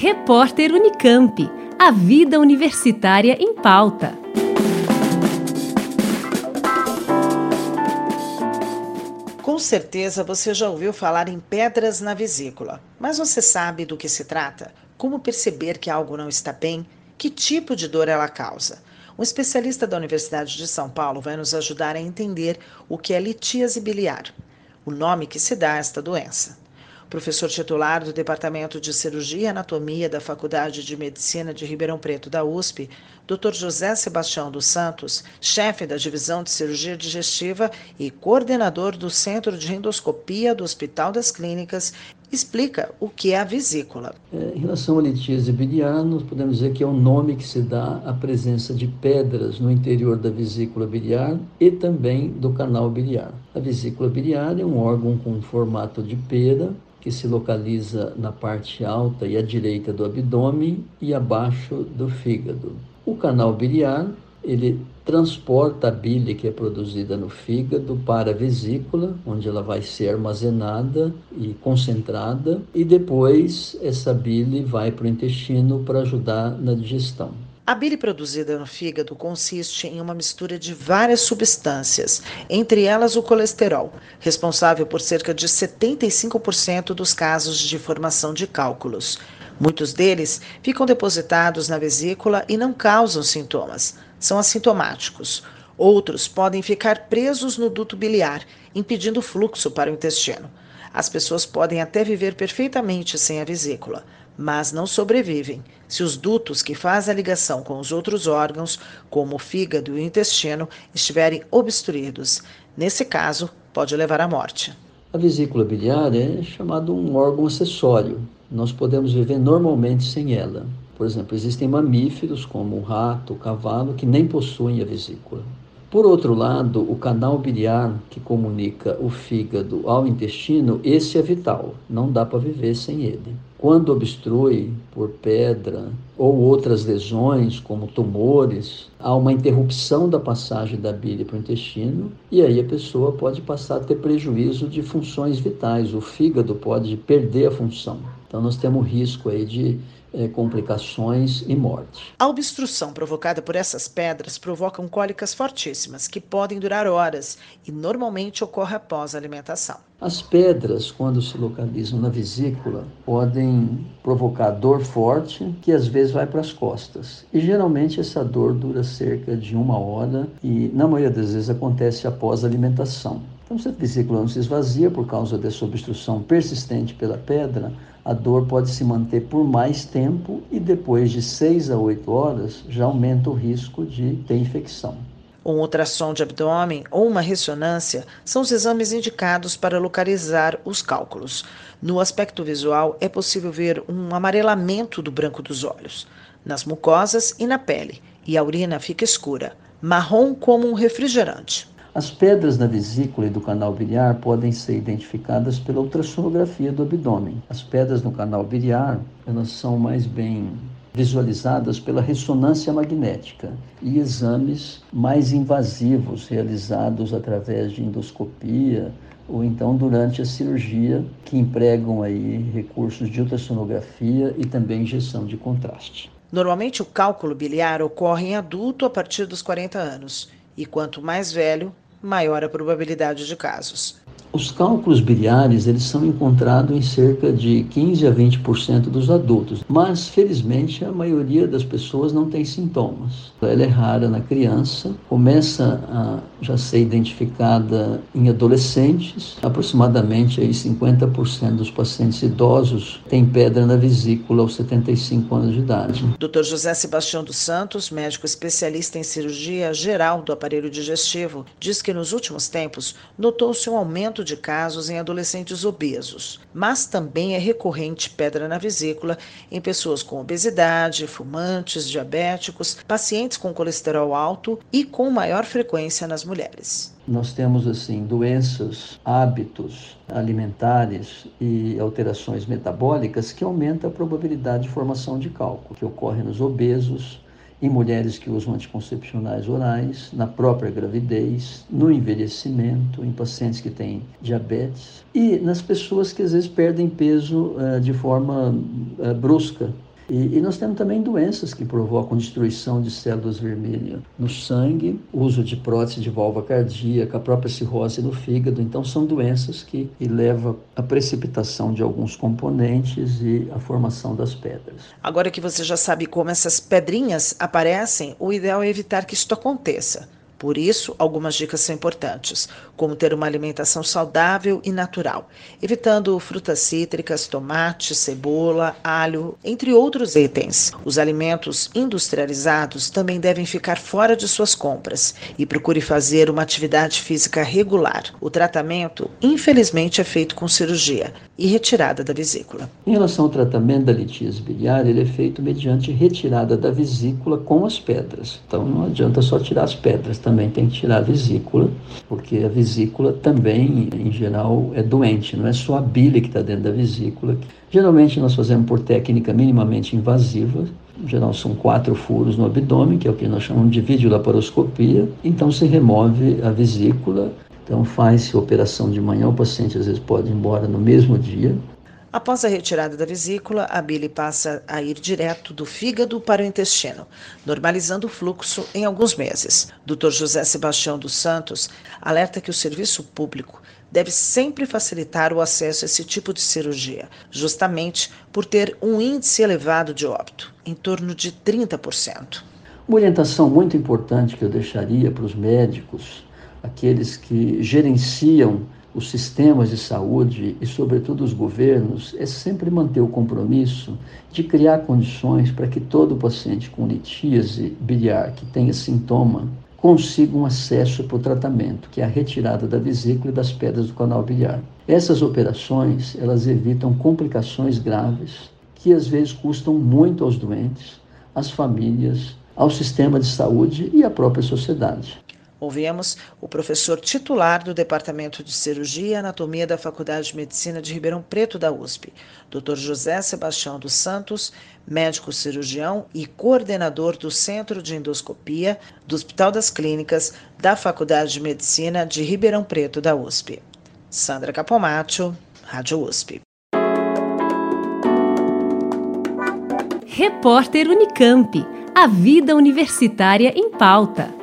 Repórter Unicamp. A vida universitária em pauta. Com certeza você já ouviu falar em pedras na vesícula, mas você sabe do que se trata? Como perceber que algo não está bem? Que tipo de dor ela causa? Um especialista da Universidade de São Paulo vai nos ajudar a entender o que é litíase biliar, o nome que se dá a esta doença professor titular do Departamento de Cirurgia e Anatomia da Faculdade de Medicina de Ribeirão Preto da USP, Dr. José Sebastião dos Santos, chefe da Divisão de Cirurgia Digestiva e coordenador do Centro de Endoscopia do Hospital das Clínicas, explica o que é a vesícula. É, em relação à litíase biliar, podemos dizer que é o nome que se dá à presença de pedras no interior da vesícula biliar e também do canal biliar. A vesícula biliar é um órgão com formato de pera que se localiza na parte alta e à direita do abdômen e abaixo do fígado. O canal biliar, ele transporta a bile que é produzida no fígado para a vesícula, onde ela vai ser armazenada e concentrada, e depois essa bile vai para o intestino para ajudar na digestão. A bile produzida no fígado consiste em uma mistura de várias substâncias, entre elas o colesterol, responsável por cerca de 75% dos casos de formação de cálculos. Muitos deles ficam depositados na vesícula e não causam sintomas, são assintomáticos. Outros podem ficar presos no duto biliar, impedindo o fluxo para o intestino. As pessoas podem até viver perfeitamente sem a vesícula, mas não sobrevivem se os dutos que fazem a ligação com os outros órgãos, como o fígado e o intestino, estiverem obstruídos. Nesse caso, pode levar à morte. A vesícula biliar é chamado um órgão acessório. Nós podemos viver normalmente sem ela. Por exemplo, existem mamíferos como o rato, o cavalo, que nem possuem a vesícula. Por outro lado, o canal biliar que comunica o fígado ao intestino, esse é vital, não dá para viver sem ele. Quando obstrui por pedra ou outras lesões, como tumores, há uma interrupção da passagem da bile para o intestino e aí a pessoa pode passar a ter prejuízo de funções vitais. O fígado pode perder a função. Então nós temos risco aí de é, complicações e morte. A obstrução provocada por essas pedras provoca cólicas fortíssimas que podem durar horas e normalmente ocorre após a alimentação. As pedras, quando se localizam na vesícula, podem provocar dor forte, que às vezes vai para as costas. E geralmente essa dor dura cerca de uma hora e, na maioria das vezes, acontece após a alimentação. Então, se a vesícula não se esvazia por causa dessa obstrução persistente pela pedra, a dor pode se manter por mais tempo e depois de 6 a 8 horas já aumenta o risco de ter infecção. Um ultrassom de abdômen ou uma ressonância são os exames indicados para localizar os cálculos. No aspecto visual, é possível ver um amarelamento do branco dos olhos, nas mucosas e na pele, e a urina fica escura, marrom como um refrigerante. As pedras na vesícula e do canal biliar podem ser identificadas pela ultrassonografia do abdômen. As pedras no canal biliar, elas são mais bem visualizadas pela ressonância magnética e exames mais invasivos realizados através de endoscopia ou então durante a cirurgia que empregam aí recursos de ultrassonografia e também injeção de contraste. Normalmente o cálculo biliar ocorre em adulto a partir dos 40 anos e quanto mais velho, maior a probabilidade de casos. Os cálculos biliares eles são encontrados em cerca de 15 a 20% dos adultos, mas felizmente a maioria das pessoas não tem sintomas. Ela é rara na criança, começa a já ser identificada em adolescentes, aproximadamente aí 50% dos pacientes idosos têm pedra na vesícula aos 75 anos de idade. Dr. José Sebastião dos Santos, médico especialista em cirurgia geral do aparelho digestivo, diz que nos últimos tempos notou-se um aumento aumento de casos em adolescentes obesos, mas também é recorrente pedra na vesícula em pessoas com obesidade, fumantes, diabéticos, pacientes com colesterol alto e com maior frequência nas mulheres. Nós temos assim doenças, hábitos alimentares e alterações metabólicas que aumentam a probabilidade de formação de cálculo, que ocorre nos obesos, em mulheres que usam anticoncepcionais orais, na própria gravidez, no envelhecimento, em pacientes que têm diabetes e nas pessoas que às vezes perdem peso uh, de forma uh, brusca E, e, nós temos também doenças que provocam destruição de células vermelhas no sangue, uso de prótese de válvula cardíaca, a própria cirrose no fígado. Então, são doenças que, levam à precipitação de alguns componentes e à formação das pedras. Agora que você já sabe como essas pedrinhas aparecem, o ideal é evitar que isto aconteça. Por isso, algumas dicas são importantes, como ter uma alimentação saudável e natural, evitando frutas cítricas, tomate, cebola, alho, entre outros itens. Os alimentos industrializados também devem ficar fora de suas compras e procure fazer uma atividade física regular. O tratamento, infelizmente, é feito com cirurgia e retirada da vesícula. Em relação ao tratamento da litíase biliar, ele é feito mediante retirada da vesícula com as pedras. Então não adianta só tirar as pedras, também tem que tirar a vesícula, porque a vesícula também, em geral, é doente, não é só a bile que está dentro da vesícula. Geralmente nós fazemos por técnica minimamente invasiva, em geral são quatro furos no abdômen, que é o que nós chamamos de videolaparoscopia. Então se remove a vesícula, então faz-se operação de manhã, o paciente às vezes pode ir embora no mesmo dia, Após a retirada da vesícula, a bile passa a ir direto do fígado para o intestino, normalizando o fluxo em alguns meses. Dr. José Sebastião dos Santos alerta que o serviço público deve sempre facilitar o acesso a esse tipo de cirurgia, justamente por ter um índice elevado de óbito, em torno de 30%. Uma orientação muito importante que eu deixaria para os médicos, aqueles que gerenciam os sistemas de saúde e, sobretudo, os governos, é sempre manter o compromisso de criar condições para que todo paciente com litíase biliar que tenha sintoma consiga um acesso para o tratamento, que é a retirada da vesícula e das pedras do canal biliar. Essas operações, elas evitam complicações graves que às vezes custam muito aos doentes, às famílias, ao sistema de saúde e à própria sociedade. Ouvimos o professor titular do Departamento de Cirurgia e Anatomia da Faculdade de Medicina de Ribeirão Preto da USP, Dr. José Sebastião dos Santos, médico cirurgião e coordenador do Centro de Endoscopia do Hospital das Clínicas da Faculdade de Medicina de Ribeirão Preto da USP. Sandra Capomatto, Rádio USP. Repórter Unicamp. A vida universitária em pauta.